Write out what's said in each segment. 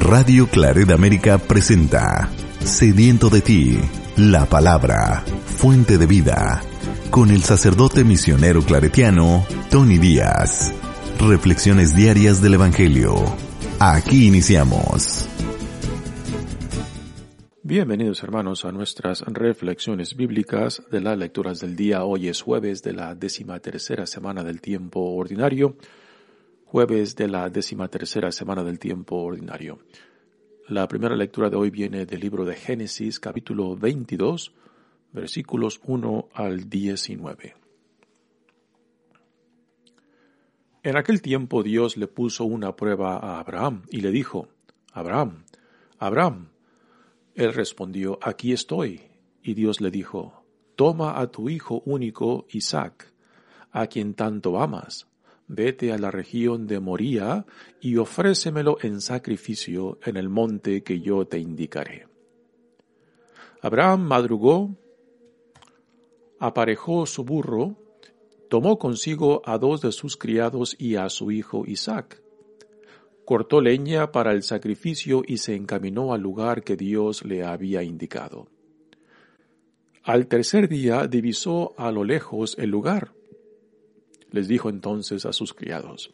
Radio Claret América presenta Sediento de ti, la palabra, fuente de vida, con el sacerdote misionero claretiano Tony Díaz. Reflexiones diarias del Evangelio. Aquí iniciamos. Bienvenidos hermanos a nuestras reflexiones bíblicas de las lecturas del día. Hoy es jueves de la décima tercera semana del tiempo ordinario. Jueves de la décima tercera semana del tiempo ordinario. La primera lectura de hoy viene del libro de Génesis capítulo 22 versículos 1 al 19. En aquel tiempo Dios le puso una prueba a Abraham y le dijo, Abraham, Abraham, él respondió, Aquí estoy. Y Dios le dijo, Toma a tu hijo único, Isaac, a quien tanto amas, vete a la región de Moría y ofrécemelo en sacrificio en el monte que yo te indicaré. Abraham madrugó, aparejó su burro, tomó consigo a dos de sus criados y a su hijo Isaac cortó leña para el sacrificio y se encaminó al lugar que Dios le había indicado. Al tercer día divisó a lo lejos el lugar. Les dijo entonces a sus criados,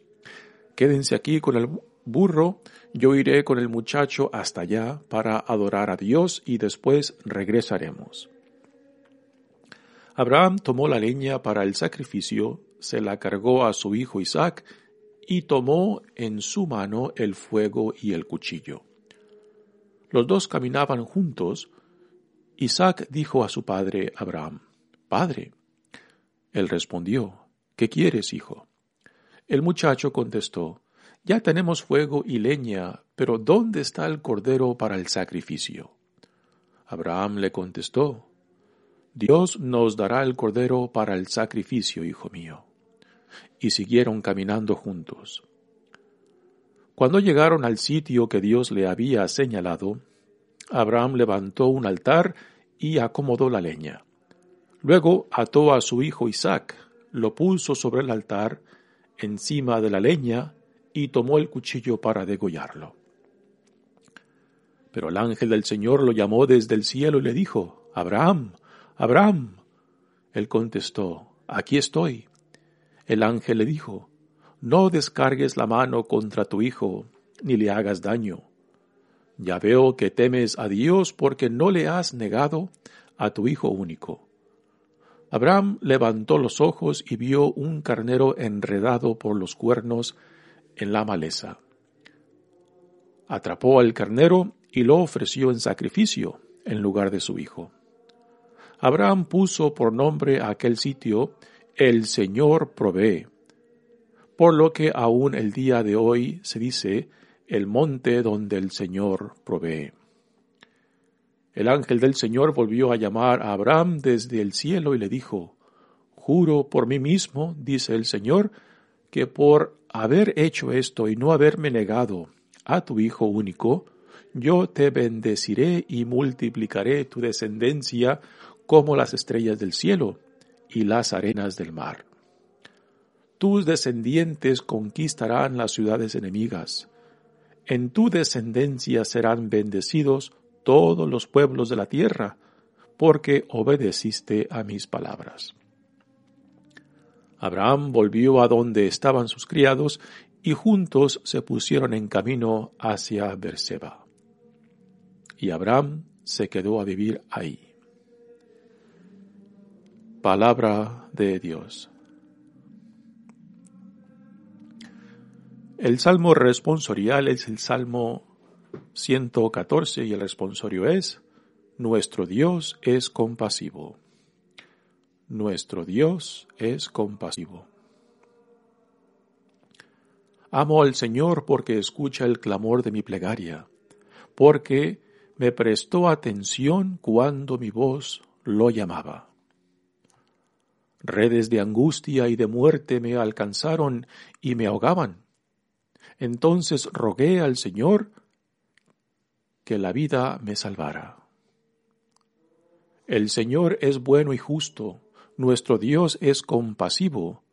Quédense aquí con el burro, yo iré con el muchacho hasta allá para adorar a Dios y después regresaremos. Abraham tomó la leña para el sacrificio, se la cargó a su hijo Isaac y tomó en su mano el fuego y el cuchillo. Los dos caminaban juntos. Isaac dijo a su padre Abraham, Padre. Él respondió, ¿Qué quieres, hijo? El muchacho contestó, Ya tenemos fuego y leña, pero ¿dónde está el cordero para el sacrificio? Abraham le contestó, Dios nos dará el cordero para el sacrificio, hijo mío y siguieron caminando juntos. Cuando llegaron al sitio que Dios le había señalado, Abraham levantó un altar y acomodó la leña. Luego ató a su hijo Isaac, lo puso sobre el altar, encima de la leña, y tomó el cuchillo para degollarlo. Pero el ángel del Señor lo llamó desde el cielo y le dijo, Abraham, Abraham. Él contestó, Aquí estoy. El ángel le dijo, No descargues la mano contra tu hijo, ni le hagas daño. Ya veo que temes a Dios porque no le has negado a tu hijo único. Abraham levantó los ojos y vio un carnero enredado por los cuernos en la maleza. Atrapó al carnero y lo ofreció en sacrificio en lugar de su hijo. Abraham puso por nombre a aquel sitio el Señor provee. Por lo que aún el día de hoy se dice el monte donde el Señor provee. El ángel del Señor volvió a llamar a Abraham desde el cielo y le dijo, Juro por mí mismo, dice el Señor, que por haber hecho esto y no haberme negado a tu Hijo único, yo te bendeciré y multiplicaré tu descendencia como las estrellas del cielo y las arenas del mar. Tus descendientes conquistarán las ciudades enemigas. En tu descendencia serán bendecidos todos los pueblos de la tierra, porque obedeciste a mis palabras. Abraham volvió a donde estaban sus criados y juntos se pusieron en camino hacia Berseba. Y Abraham se quedó a vivir ahí. Palabra de Dios. El salmo responsorial es el salmo 114 y el responsorio es, Nuestro Dios es compasivo. Nuestro Dios es compasivo. Amo al Señor porque escucha el clamor de mi plegaria, porque me prestó atención cuando mi voz lo llamaba. Redes de angustia y de muerte me alcanzaron y me ahogaban. Entonces rogué al Señor que la vida me salvara. El Señor es bueno y justo, nuestro Dios es compasivo.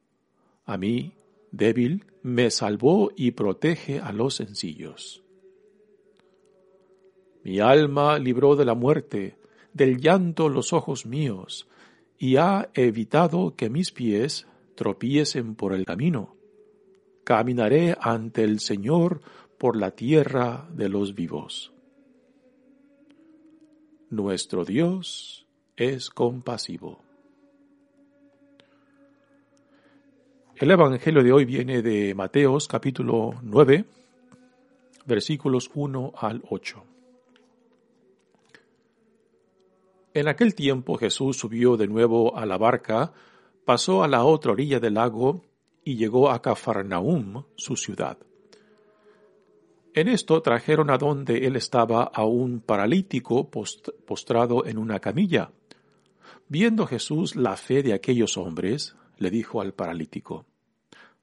A mí, débil, me salvó y protege a los sencillos. Mi alma libró de la muerte, del llanto los ojos míos, y ha evitado que mis pies tropiecen por el camino. Caminaré ante el Señor por la tierra de los vivos. Nuestro Dios es compasivo. El Evangelio de hoy viene de Mateos capítulo 9, versículos 1 al 8. En aquel tiempo Jesús subió de nuevo a la barca, pasó a la otra orilla del lago y llegó a Cafarnaum, su ciudad. En esto trajeron a donde él estaba a un paralítico postrado en una camilla. Viendo Jesús la fe de aquellos hombres, le dijo al paralítico,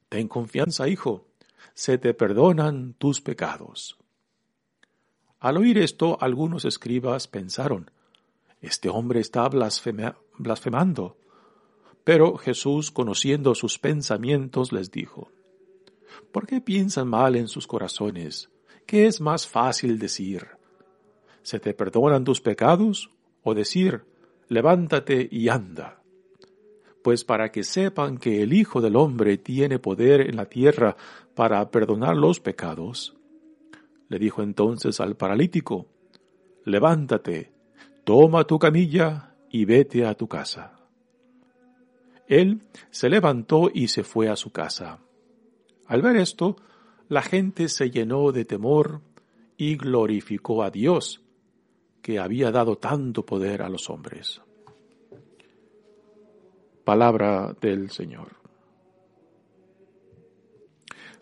Ten confianza, hijo, se te perdonan tus pecados. Al oír esto, algunos escribas pensaron, este hombre está blasfemando. Pero Jesús, conociendo sus pensamientos, les dijo, ¿por qué piensan mal en sus corazones? ¿Qué es más fácil decir? ¿Se te perdonan tus pecados? o decir, levántate y anda? Pues para que sepan que el Hijo del Hombre tiene poder en la tierra para perdonar los pecados, le dijo entonces al paralítico, levántate, toma tu camilla y vete a tu casa. Él se levantó y se fue a su casa. Al ver esto, la gente se llenó de temor y glorificó a Dios, que había dado tanto poder a los hombres. Palabra del Señor.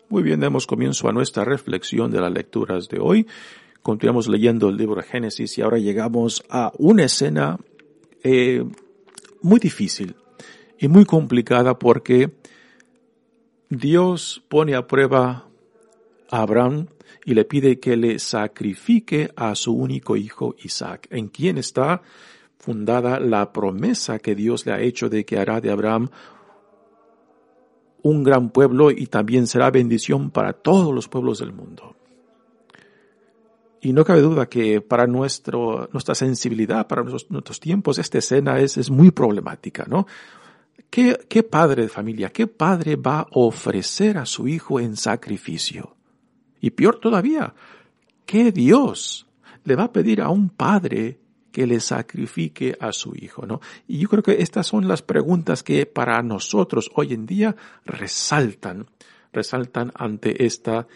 Muy bien, demos comienzo a nuestra reflexión de las lecturas de hoy. Continuamos leyendo el libro de Génesis y ahora llegamos a una escena eh, muy difícil y muy complicada porque Dios pone a prueba Abraham y le pide que le sacrifique a su único hijo Isaac, en quien está fundada la promesa que Dios le ha hecho de que hará de Abraham un gran pueblo y también será bendición para todos los pueblos del mundo. Y no cabe duda que para nuestro, nuestra sensibilidad, para nuestros, tiempos, esta escena es, es muy problemática, ¿no? ¿Qué, ¿Qué padre de familia, qué padre va a ofrecer a su hijo en sacrificio? Y peor todavía, ¿qué Dios le va a pedir a un padre que le sacrifique a su hijo, ¿no? Y yo creo que estas son las preguntas que para nosotros hoy en día resaltan, resaltan ante esta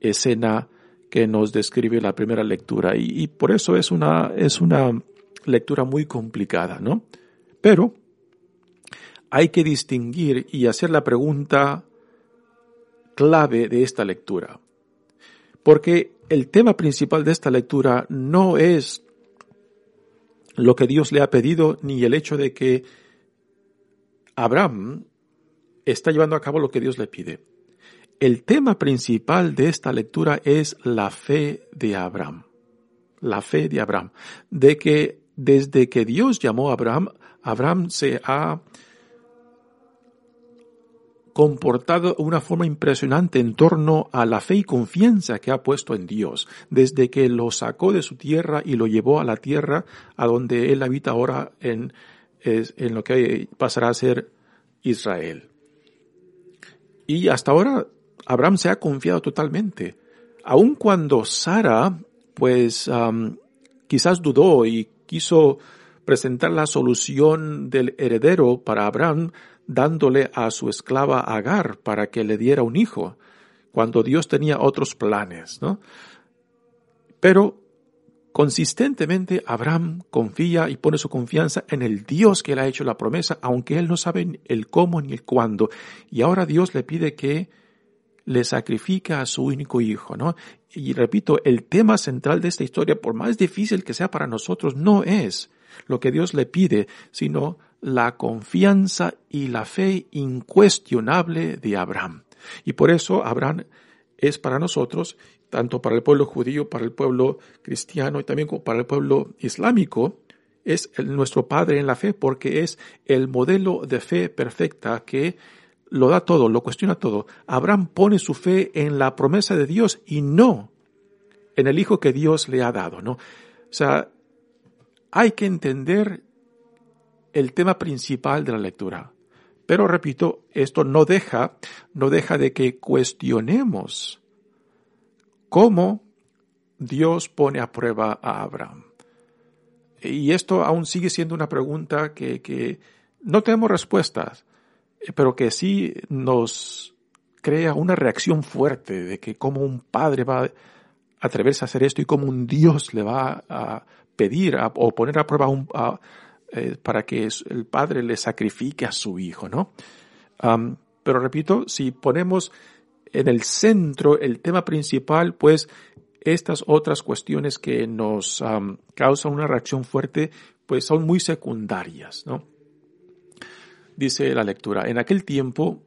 escena que nos describe la primera lectura y, por eso es una, es una lectura muy complicada, ¿no? Pero hay que distinguir y hacer la pregunta clave de esta lectura. Porque el tema principal de esta lectura no es lo que Dios le ha pedido ni el hecho de que Abraham está llevando a cabo lo que Dios le pide. El tema principal de esta lectura es la fe de Abraham. La fe de Abraham. De que desde que Dios llamó a Abraham, Abraham se ha comportado una forma impresionante en torno a la fe y confianza que ha puesto en Dios, desde que lo sacó de su tierra y lo llevó a la tierra a donde él habita ahora en, en lo que pasará a ser Israel. Y hasta ahora Abraham se ha confiado totalmente. Aun cuando Sara, pues quizás dudó y quiso presentar la solución del heredero para Abraham, dándole a su esclava Agar para que le diera un hijo, cuando Dios tenía otros planes, ¿no? Pero consistentemente Abraham confía y pone su confianza en el Dios que le ha hecho la promesa, aunque él no sabe el cómo ni el cuándo. Y ahora Dios le pide que le sacrifica a su único hijo, ¿no? Y repito, el tema central de esta historia, por más difícil que sea para nosotros, no es lo que Dios le pide, sino la confianza y la fe incuestionable de Abraham. Y por eso Abraham es para nosotros, tanto para el pueblo judío, para el pueblo cristiano y también para el pueblo islámico, es nuestro padre en la fe porque es el modelo de fe perfecta que lo da todo, lo cuestiona todo. Abraham pone su fe en la promesa de Dios y no en el hijo que Dios le ha dado, ¿no? O sea, hay que entender el tema principal de la lectura. Pero repito, esto no deja, no deja de que cuestionemos cómo Dios pone a prueba a Abraham. Y esto aún sigue siendo una pregunta que, que no tenemos respuestas, pero que sí nos crea una reacción fuerte de que como un padre va a atreverse a hacer esto y como un Dios le va a pedir o poner a prueba eh, para que el padre le sacrifique a su hijo, ¿no? pero repito, si ponemos en el centro el tema principal, pues estas otras cuestiones que nos causan una reacción fuerte, pues son muy secundarias, ¿no? Dice la lectura, en aquel tiempo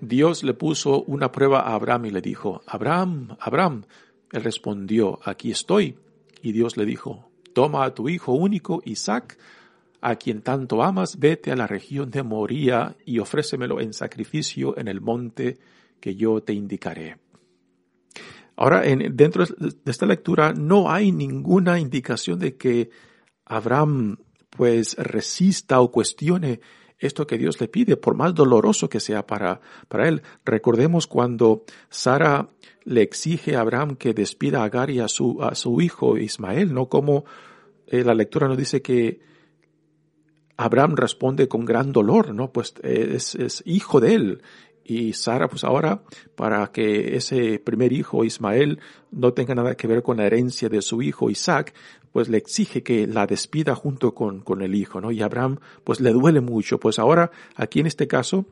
Dios le puso una prueba a Abraham y le dijo, Abraham, Abraham. Él respondió, aquí estoy. Y Dios le dijo, toma a tu hijo único, Isaac, a quien tanto amas, vete a la región de Moría y ofrécemelo en sacrificio en el monte que yo te indicaré. Ahora, en, dentro de esta lectura no hay ninguna indicación de que Abraham pues resista o cuestione esto que Dios le pide, por más doloroso que sea para, para él. Recordemos cuando Sara le exige a Abraham que despida a Agar y a su, a su hijo Ismael, ¿no? Como eh, la lectura nos dice que Abraham responde con gran dolor, ¿no? Pues es, es hijo de él y Sara, pues ahora, para que ese primer hijo, Ismael, no tenga nada que ver con la herencia de su hijo Isaac, pues le exige que la despida junto con, con el hijo, ¿no? Y Abraham, pues le duele mucho. Pues ahora, aquí en este caso,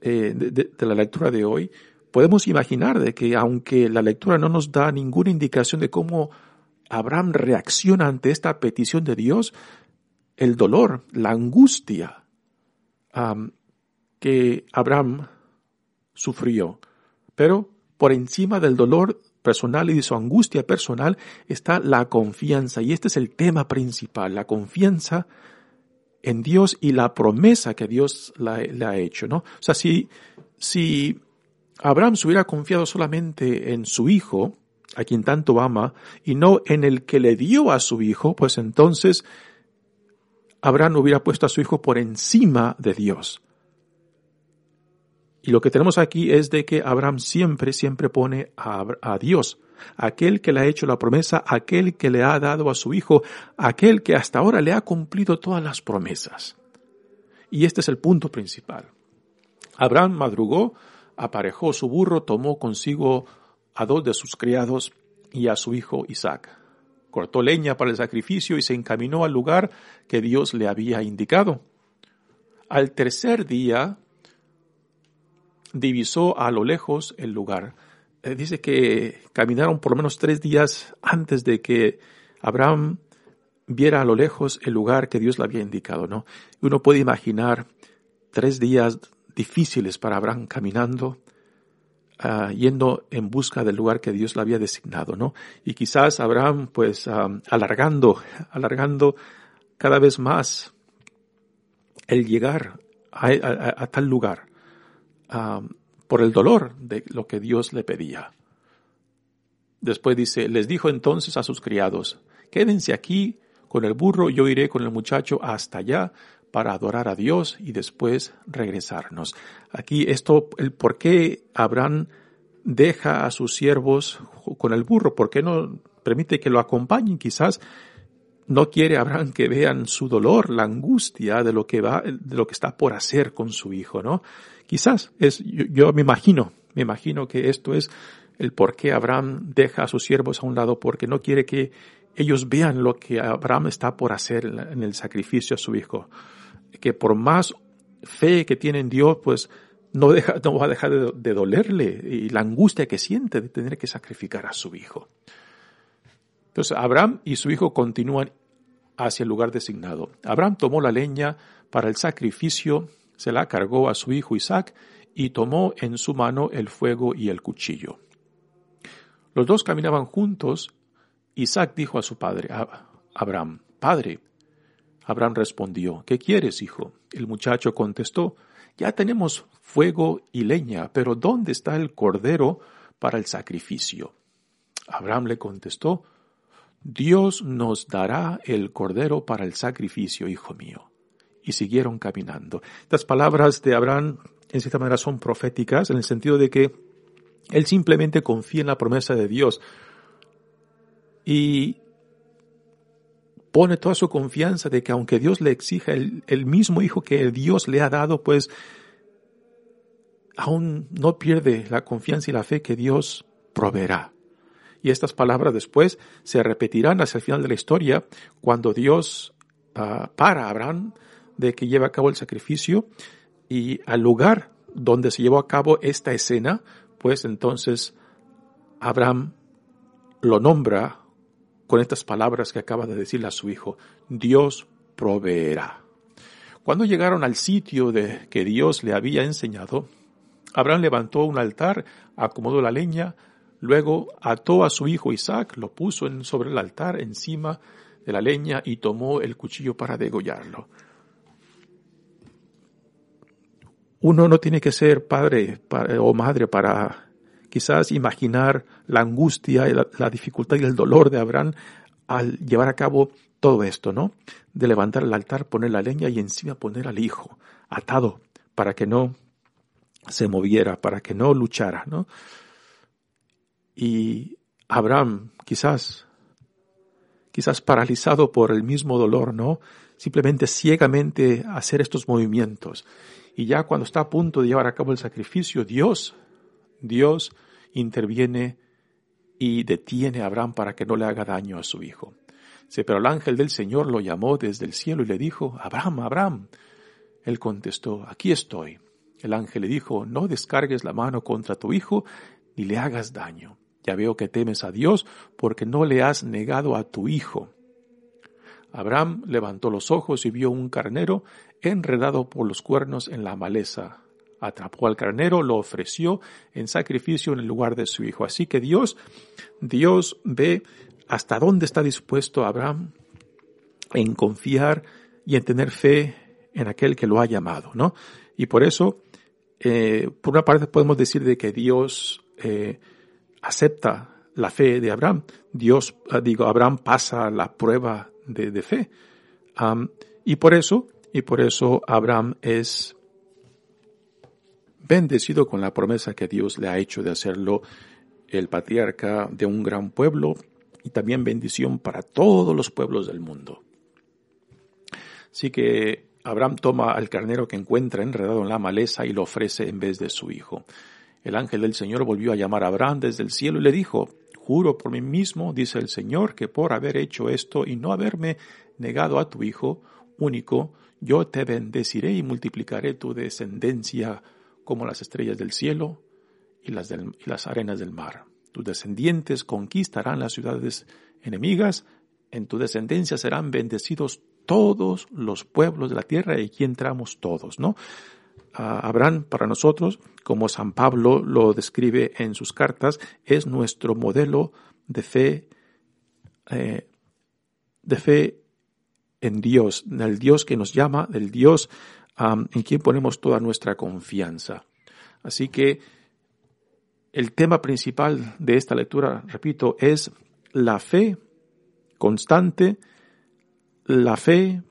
eh, de, la lectura de hoy, podemos imaginar de que aunque la lectura no nos da ninguna indicación de cómo Abraham reacciona ante esta petición de Dios, el dolor, la angustia que Abraham sufrió. Pero por encima del dolor personal y de su angustia personal está la confianza. Y este es el tema principal, la confianza en Dios y la promesa que Dios le ha hecho, ¿no? O sea, si, si Abraham se hubiera confiado solamente en su hijo, a quien tanto ama, y no en el que le dio a su hijo, pues entonces Abraham hubiera puesto a su hijo por encima de Dios. Y lo que tenemos aquí es de que Abraham siempre, siempre pone a, Dios, aquel que le ha hecho la promesa, aquel que le ha dado a su hijo, aquel que hasta ahora le ha cumplido todas las promesas. Y este es el punto principal. Abraham madrugó, aparejó su burro, tomó consigo a dos de sus criados y a su hijo Isaac. Cortó leña para el sacrificio y se encaminó al lugar que Dios le había indicado. Al tercer día divisó a lo lejos el lugar. Eh, dice que caminaron por lo menos tres días antes de que Abraham viera a lo lejos el lugar que Dios le había indicado, ¿no? Uno puede imaginar tres días difíciles para Abraham caminando, ah, yendo en busca del lugar que Dios le había designado, ¿no? Y quizás Abraham, pues, ah, alargando, alargando cada vez más el llegar a tal lugar por el dolor de lo que Dios le pedía. Después dice, les dijo entonces a sus criados, quédense aquí con el burro, yo iré con el muchacho hasta allá para adorar a Dios y después regresarnos. Aquí esto, el por qué Abraham deja a sus siervos con el burro, por qué no permite que lo acompañen, quizás no quiere Abraham que vean su dolor, la angustia de lo que va, de lo que está por hacer con su hijo, ¿no? Quizás es, yo, me imagino, me imagino que esto es el por qué Abraham deja a sus siervos a un lado, porque no quiere que ellos vean lo que Abraham está por hacer en el sacrificio a su hijo. Que por más fe que tiene en Dios, pues no, deja, no va a dejar de, de, dolerle y la angustia que siente de tener que sacrificar a su hijo. Entonces Abraham y su hijo continúan hacia el lugar designado. Abraham tomó la leña para el sacrificio se la cargó a su hijo Isaac y tomó en su mano el fuego y el cuchillo. Los dos caminaban juntos. Isaac dijo a su padre, Abraham, Padre. Abraham respondió, ¿qué quieres, hijo? El muchacho contestó, ya tenemos fuego y leña, pero ¿dónde está el cordero para el sacrificio? Abraham le contestó, Dios nos dará el cordero para el sacrificio, hijo mío. Y siguieron caminando. Estas palabras de Abraham, en cierta manera, son proféticas en el sentido de que él simplemente confía en la promesa de Dios y pone toda su confianza de que aunque Dios le exija el, el mismo hijo que Dios le ha dado, pues aún no pierde la confianza y la fe que Dios proveerá. Y estas palabras después se repetirán hacia el final de la historia cuando Dios uh, para a Abraham de que lleve a cabo el sacrificio y al lugar donde se llevó a cabo esta escena, pues entonces Abraham lo nombra con estas palabras que acaba de decirle a su hijo, Dios proveerá. Cuando llegaron al sitio de que Dios le había enseñado, Abraham levantó un altar, acomodó la leña, luego ató a su hijo Isaac, lo puso sobre el altar encima de la leña y tomó el cuchillo para degollarlo. Uno no tiene que ser padre o madre para quizás imaginar la angustia, la, la dificultad y el dolor de Abraham al llevar a cabo todo esto, ¿no? De levantar el altar, poner la leña y encima poner al hijo atado para que no se moviera, para que no luchara, ¿no? Y Abraham, quizás, quizás paralizado por el mismo dolor, ¿no? Simplemente ciegamente hacer estos movimientos. Y ya cuando está a punto de llevar a cabo el sacrificio, Dios, Dios interviene y detiene a Abraham para que no le haga daño a su hijo. Sí, pero el ángel del Señor lo llamó desde el cielo y le dijo, Abraham, Abraham. Él contestó, aquí estoy. El ángel le dijo, no descargues la mano contra tu hijo ni le hagas daño. Ya veo que temes a Dios porque no le has negado a tu hijo. Abraham levantó los ojos y vio un carnero enredado por los cuernos en la maleza. Atrapó al carnero, lo ofreció en sacrificio en el lugar de su hijo. Así que Dios, Dios ve hasta dónde está dispuesto Abraham en confiar y en tener fe en aquel que lo ha llamado, ¿no? Y por eso eh, por una parte podemos decir de que Dios eh, acepta la fe de Abraham. Dios, ah, digo, Abraham pasa la prueba de, fe. y por eso, y por eso Abraham es bendecido con la promesa que Dios le ha hecho de hacerlo el patriarca de un gran pueblo y también bendición para todos los pueblos del mundo. Así que Abraham toma al carnero que encuentra enredado en la maleza y lo ofrece en vez de su hijo. El ángel del Señor volvió a llamar a Abraham desde el cielo y le dijo, Juro por mí mismo, dice el Señor, que por haber hecho esto y no haberme negado a tu hijo único, yo te bendeciré y multiplicaré tu descendencia como las estrellas del cielo y las, y las arenas del mar. Tus descendientes conquistarán las ciudades enemigas, en tu descendencia serán bendecidos todos los pueblos de la tierra y aquí entramos todos, ¿no? Abraham para nosotros, como San Pablo lo describe en sus cartas, es nuestro modelo de fe, eh, de fe en Dios, en el Dios que nos llama, del Dios en quien ponemos toda nuestra confianza. Así que el tema principal de esta lectura, repito, es la fe constante la fe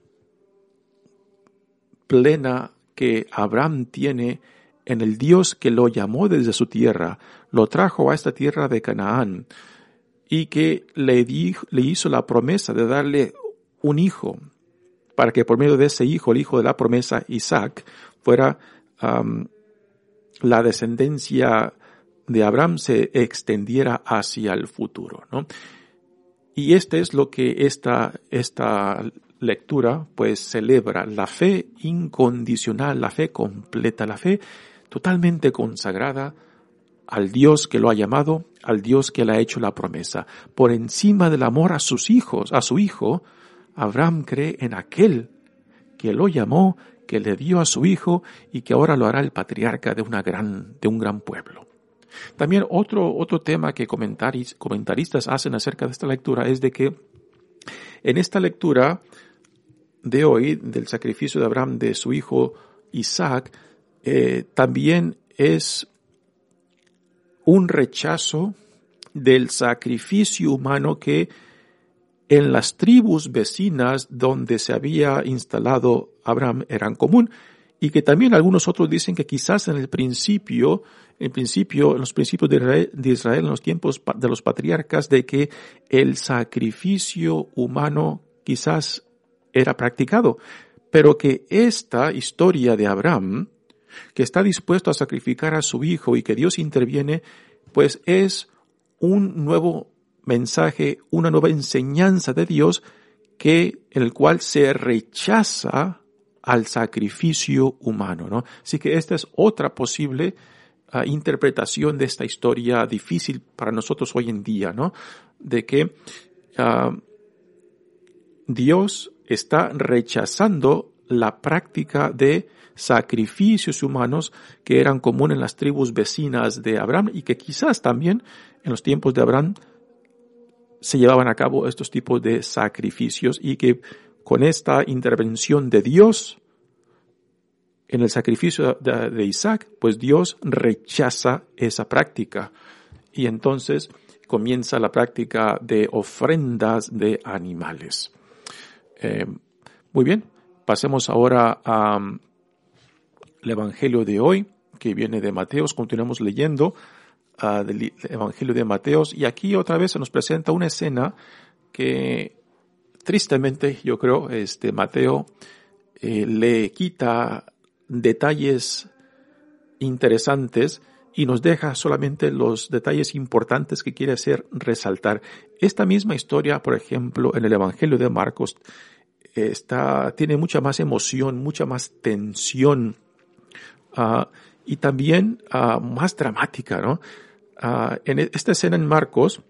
plena que Abraham tiene en el Dios que lo llamó desde su tierra, lo trajo a esta tierra de Canaán y que le, le hizo la promesa de darle un hijo para que por medio de ese hijo, el hijo de la promesa, Isaac, fuera la descendencia de Abraham se extendiera hacia el futuro, ¿no? Y este es lo que esta, esta lectura pues celebra, la fe incondicional, la fe completa, la fe totalmente consagrada al Dios que lo ha llamado, al Dios que le ha hecho la promesa. Por encima del amor a sus hijos, a su hijo, Abraham cree en aquel que lo llamó, que le dio a su hijo y que ahora lo hará el patriarca de una gran, de un gran pueblo. También otro, otro tema que comentaristas hacen acerca de esta lectura es de que en esta lectura de hoy, del sacrificio de Abraham de su hijo Isaac, eh, también es un rechazo del sacrificio humano que en las tribus vecinas donde se había instalado Abraham eran común y que también algunos otros dicen que quizás en el principio, en principio, en los principios de Israel, en los tiempos de los patriarcas, de que el sacrificio humano quizás era practicado, pero que esta historia de Abraham, que está dispuesto a sacrificar a su hijo y que Dios interviene, pues es un nuevo mensaje, una nueva enseñanza de Dios que, en el cual se rechaza al sacrificio humano, ¿no? Así que esta es otra posible ah, interpretación de esta historia difícil para nosotros hoy en día, ¿no? De que ah, Dios está rechazando la práctica de sacrificios humanos que eran comunes en las tribus vecinas de Abraham y que quizás también en los tiempos de Abraham se llevaban a cabo estos tipos de sacrificios y que con esta intervención de Dios en el sacrificio de, Isaac, pues Dios rechaza esa práctica. Y entonces comienza la práctica de ofrendas de animales. Eh, muy bien, pasemos ahora al Evangelio de hoy, que viene de Mateos. Continuamos leyendo uh, del Evangelio de Mateos. Y aquí otra vez se nos presenta una escena que tristemente, yo creo, este Mateo eh, le quita detalles interesantes y nos deja solamente los detalles importantes que quiere hacer resaltar. Esta misma historia, por ejemplo, en el Evangelio de Marcos, está, tiene mucha más emoción, mucha más tensión uh, y también uh, más dramática, ¿no? Uh, en esta escena en Marcos,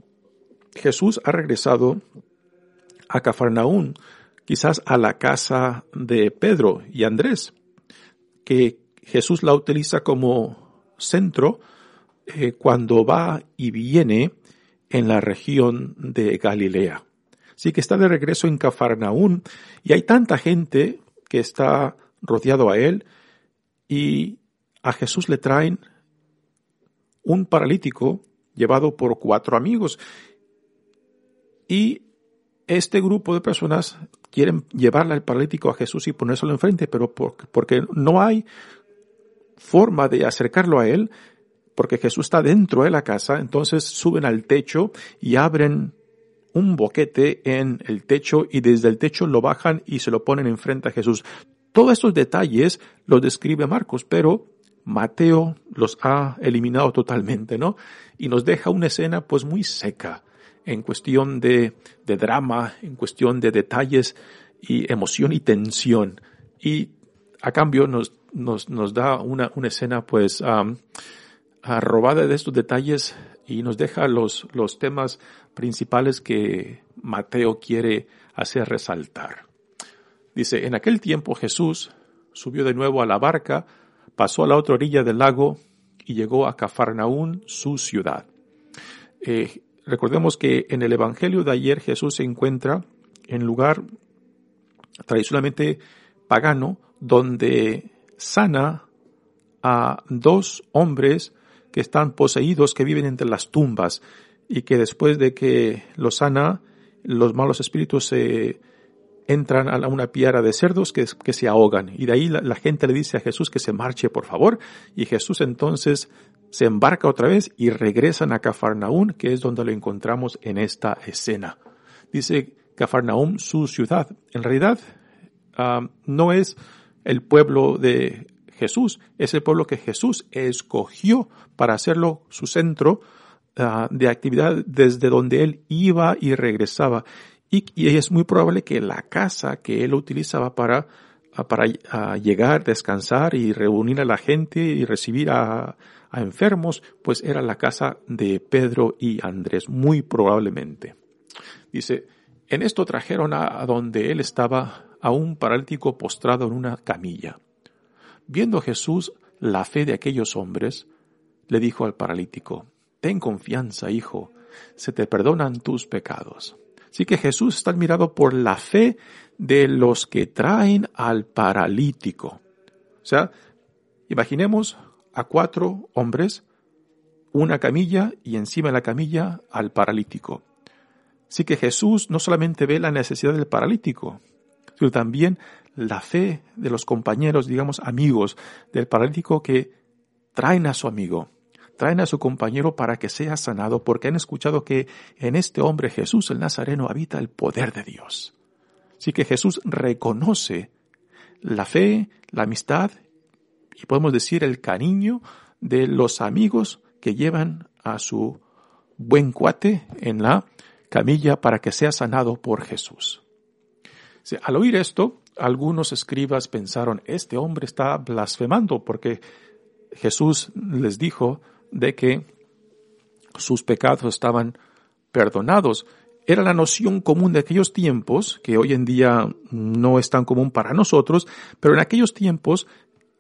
Jesús ha regresado a Cafarnaún, quizás a la casa de Pedro y Andrés, que Jesús la utiliza como centro eh, cuando va y viene en la región de Galilea. Así que está de regreso en Cafarnaún y hay tanta gente que está rodeado a él y a Jesús le traen un paralítico llevado por cuatro amigos. Y este grupo de personas quieren llevarle al paralítico a Jesús y ponérselo enfrente, pero porque no hay forma de acercarlo a él, porque Jesús está dentro de la casa, entonces suben al techo y abren un boquete en el techo y desde el techo lo bajan y se lo ponen enfrente a Jesús. Todos estos detalles los describe Marcos, pero Mateo los ha eliminado totalmente, ¿no? Y nos deja una escena pues muy seca en cuestión de, de drama, en cuestión de detalles y emoción y tensión. Y a cambio nos, nos, nos da una, una escena pues um, robada de estos detalles y nos deja los, los temas principales que Mateo quiere hacer resaltar. Dice, en aquel tiempo Jesús subió de nuevo a la barca, pasó a la otra orilla del lago y llegó a Cafarnaún, su ciudad. Eh, recordemos que en el Evangelio de ayer Jesús se encuentra en lugar tradicionalmente pagano donde sana a dos hombres que están poseídos, que viven entre las tumbas y que después de que los sana, los malos espíritus se entran a una piara de cerdos que, se ahogan. Y de ahí la, gente le dice a Jesús que se marche, por favor. Y Jesús entonces se embarca otra vez y regresan a Cafarnaún, que es donde lo encontramos en esta escena. Dice Cafarnaún, su ciudad. En realidad, ah, no es el pueblo de Jesús, es el pueblo que Jesús escogió para hacerlo su centro ah, de actividad desde donde él iba y regresaba. Y, es muy probable que la casa que él utilizaba para, para llegar, descansar y reunir a la gente y recibir a, a enfermos, pues era la casa de Pedro y Andrés, muy probablemente. Dice, en esto trajeron a donde él estaba a un paralítico postrado en una camilla. Viendo Jesús la fe de aquellos hombres, le dijo al paralítico, Ten confianza, hijo, se te perdonan tus pecados. Así que Jesús está admirado por la fe de los que traen al paralítico. O sea, imaginemos a cuatro hombres, una camilla y encima de la camilla al paralítico. Así que Jesús no solamente ve la necesidad del paralítico, sino también la fe de los compañeros, digamos amigos del paralítico que traen a su amigo, traen a su compañero para que sea sanado, porque han escuchado que en este hombre Jesús el Nazareno habita el poder de Dios. Así que Jesús reconoce la fe, la amistad y podemos decir el cariño de los amigos que llevan a su buen cuate en la camilla para que sea sanado por Jesús. Al oír esto, algunos escribas pensaron, este hombre está blasfemando porque Jesús les dijo de que sus pecados estaban perdonados. Era la noción común de aquellos tiempos, que hoy en día no es tan común para nosotros, pero en aquellos tiempos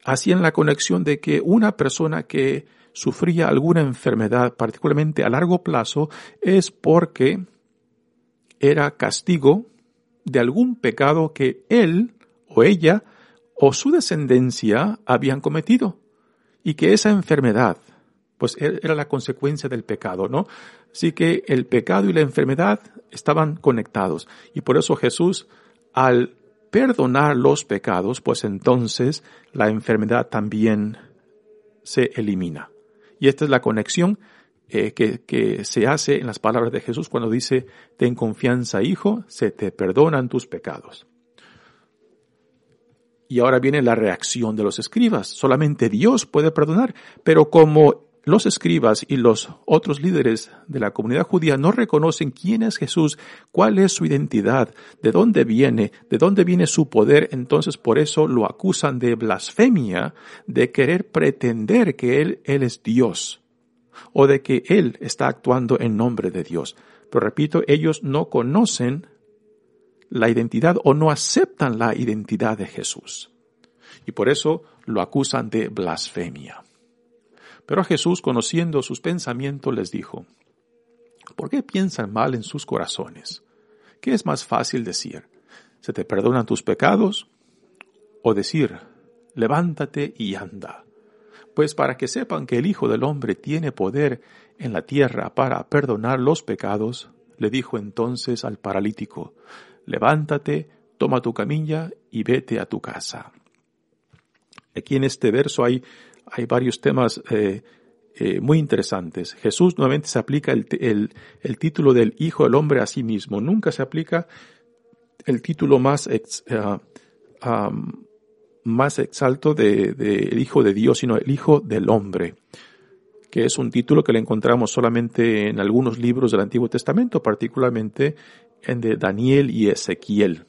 hacían la conexión de que una persona que sufría alguna enfermedad, particularmente a largo plazo, es porque era castigo de algún pecado que él o ella o su descendencia habían cometido y que esa enfermedad pues e-, era la consecuencia del pecado, ¿no? Así que el pecado y la enfermedad estaban conectados y por eso Jesús al perdonar los pecados, pues entonces la enfermedad también se elimina. Y esta es la conexión eh, que, que se hace en las palabras de Jesús cuando dice, ten confianza, hijo, se te perdonan tus pecados. Y ahora viene la reacción de los escribas. Solamente Dios puede perdonar, pero como los escribas y los otros líderes de la comunidad judía no reconocen quién es Jesús, cuál es su identidad, de dónde viene, de dónde viene su poder, entonces por eso lo acusan de blasfemia, de querer pretender que Él, él es Dios o de que Él está actuando en nombre de Dios. Pero repito, ellos no conocen la identidad o no aceptan la identidad de Jesús. Y por eso lo acusan de blasfemia. Pero Jesús, conociendo sus pensamientos, les dijo, ¿por qué piensan mal en sus corazones? ¿Qué es más fácil decir? ¿Se te perdonan tus pecados? ¿O decir, levántate y anda? Pues para que sepan que el Hijo del Hombre tiene poder en la tierra para perdonar los pecados, le dijo entonces al paralítico, levántate, toma tu camilla y vete a tu casa. Aquí en este verso hay hay varios temas eh, eh, muy interesantes. Jesús nuevamente se aplica el, el, título del Hijo del Hombre a sí mismo. Nunca se aplica el título más, ex, uh, más exalto de, de, Hijo de Dios, sino el Hijo del Hombre, que es un título que le encontramos solamente en algunos libros del Antiguo Testamento, particularmente en de Daniel y Ezequiel.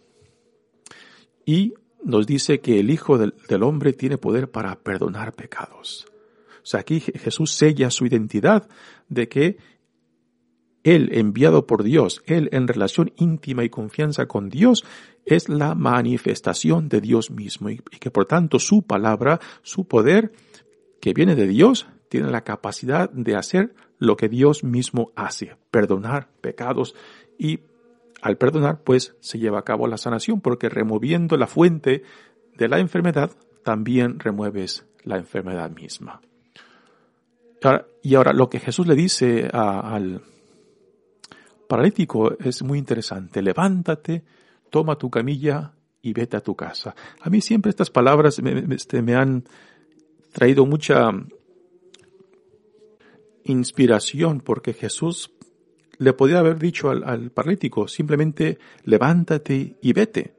Y nos dice que el Hijo del, Hombre tiene poder para perdonar pecados. O sea, aquí Jesús sella su identidad de que Él, enviado por Dios, Él en relación íntima y confianza con Dios, es la manifestación de Dios mismo y, y que por tanto su palabra, su poder, que viene de Dios, tiene la capacidad de hacer lo que Dios mismo hace, perdonar pecados y al perdonar, pues se lleva a cabo la sanación, porque removiendo la fuente de la enfermedad, también remueves la enfermedad misma. y ahora lo que Jesús le dice al paralítico es muy interesante. Levántate, toma tu camilla y vete a tu casa. A mí siempre estas palabras me, este, han traído mucha inspiración porque Jesús le podía haber dicho al, paralítico simplemente levántate y vete.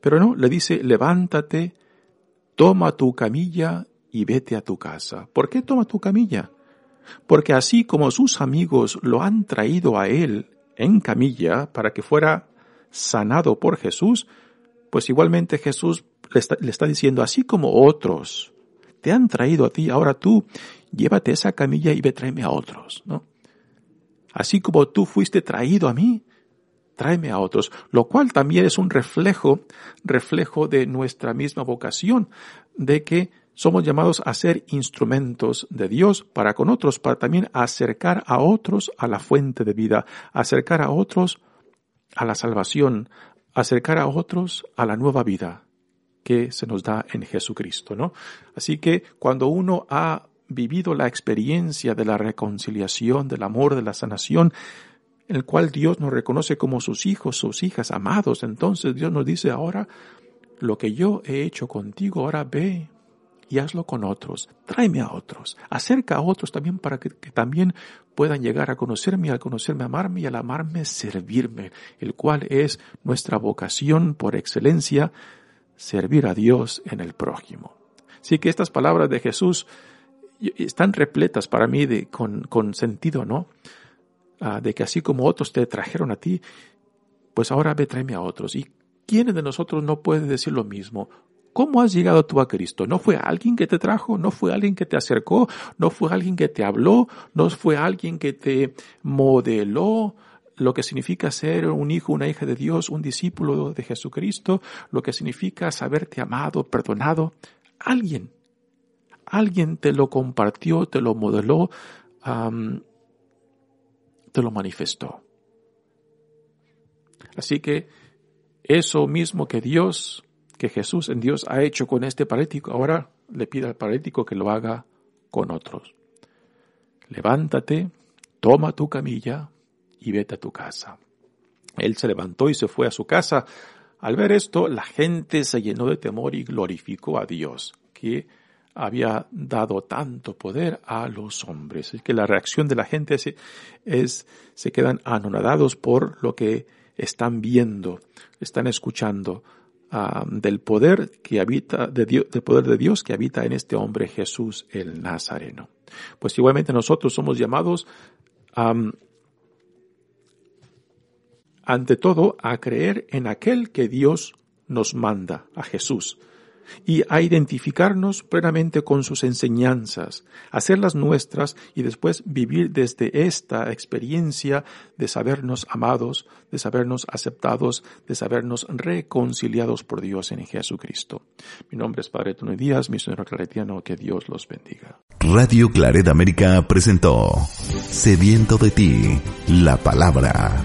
Pero no, le dice levántate, toma tu camilla y vete a tu casa. ¿Por qué toma tu camilla? Porque así como sus amigos lo han traído a él en camilla para que fuera sanado por Jesús, pues igualmente Jesús le está, le está diciendo, así como otros te han traído a ti, ahora tú llévate esa camilla y ve tráeme a otros, ¿no? Así como tú fuiste traído a mí, tráeme a otros, lo cual también es un reflejo, reflejo de nuestra misma vocación, de que somos llamados a ser instrumentos de Dios para con otros, para también acercar a otros a la fuente de vida, acercar a otros a la salvación, acercar a otros a la nueva vida que se nos da en Jesucristo, ¿no? Así que cuando uno ha vivido la experiencia de la reconciliación, del amor, de la sanación, el cual Dios nos reconoce como sus hijos, sus hijas amados. Entonces Dios nos dice ahora, lo que yo he hecho contigo, ahora ve y hazlo con otros. Tráeme a otros. Acerca a otros también para que, también puedan llegar a conocerme, al conocerme, amarme y al amarme, servirme, el cual es nuestra vocación por excelencia, servir a Dios en el prójimo. Así que estas palabras de Jesús están repletas para mí de, con, con sentido, ¿no? Ah, de que así como otros te trajeron a ti, pues ahora ve, tráeme a otros. ¿Y quién de nosotros no puede decir lo mismo? ¿Cómo has llegado tú a Cristo? ¿No fue alguien que te trajo? ¿No fue alguien que te acercó? ¿No fue alguien que te habló? ¿No fue alguien que te modeló? lo que significa ser un hijo, una hija de Dios, un discípulo de Jesucristo, lo que significa saberte amado, perdonado. Alguien, alguien te lo compartió, te lo modeló, te lo manifestó. Así que eso mismo que Dios, que Jesús en Dios ha hecho con este paralítico, ahora le pide al paralítico que lo haga con otros. Levántate, toma tu camilla y vete a tu casa. Él se levantó y se fue a su casa. Al ver esto, la gente se llenó de temor y glorificó a Dios, que había dado tanto poder a los hombres. Es que la reacción de la gente es, es, se quedan anonadados por lo que están viendo, están escuchando del poder que habita, de Dios, del poder de Dios que habita en este hombre Jesús el Nazareno. Pues igualmente nosotros somos llamados ante todo a creer en aquel que Dios nos manda, a Jesús y a identificarnos plenamente con sus enseñanzas, hacerlas nuestras y después vivir desde esta experiencia de sabernos amados, de sabernos aceptados, de sabernos reconciliados por Dios en Jesucristo. Mi nombre es Padre Tony Díaz, misionero claretiano, que Dios los bendiga. Radio Claret América presentó Sediento de ti, la palabra